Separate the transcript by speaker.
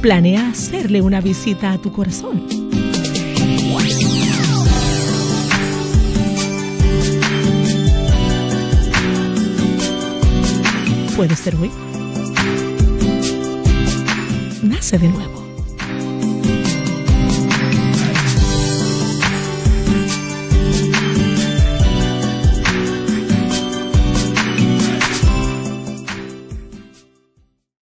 Speaker 1: planea hacerle una visita a tu corazón. Puede ser hoy. Nace de nuevo.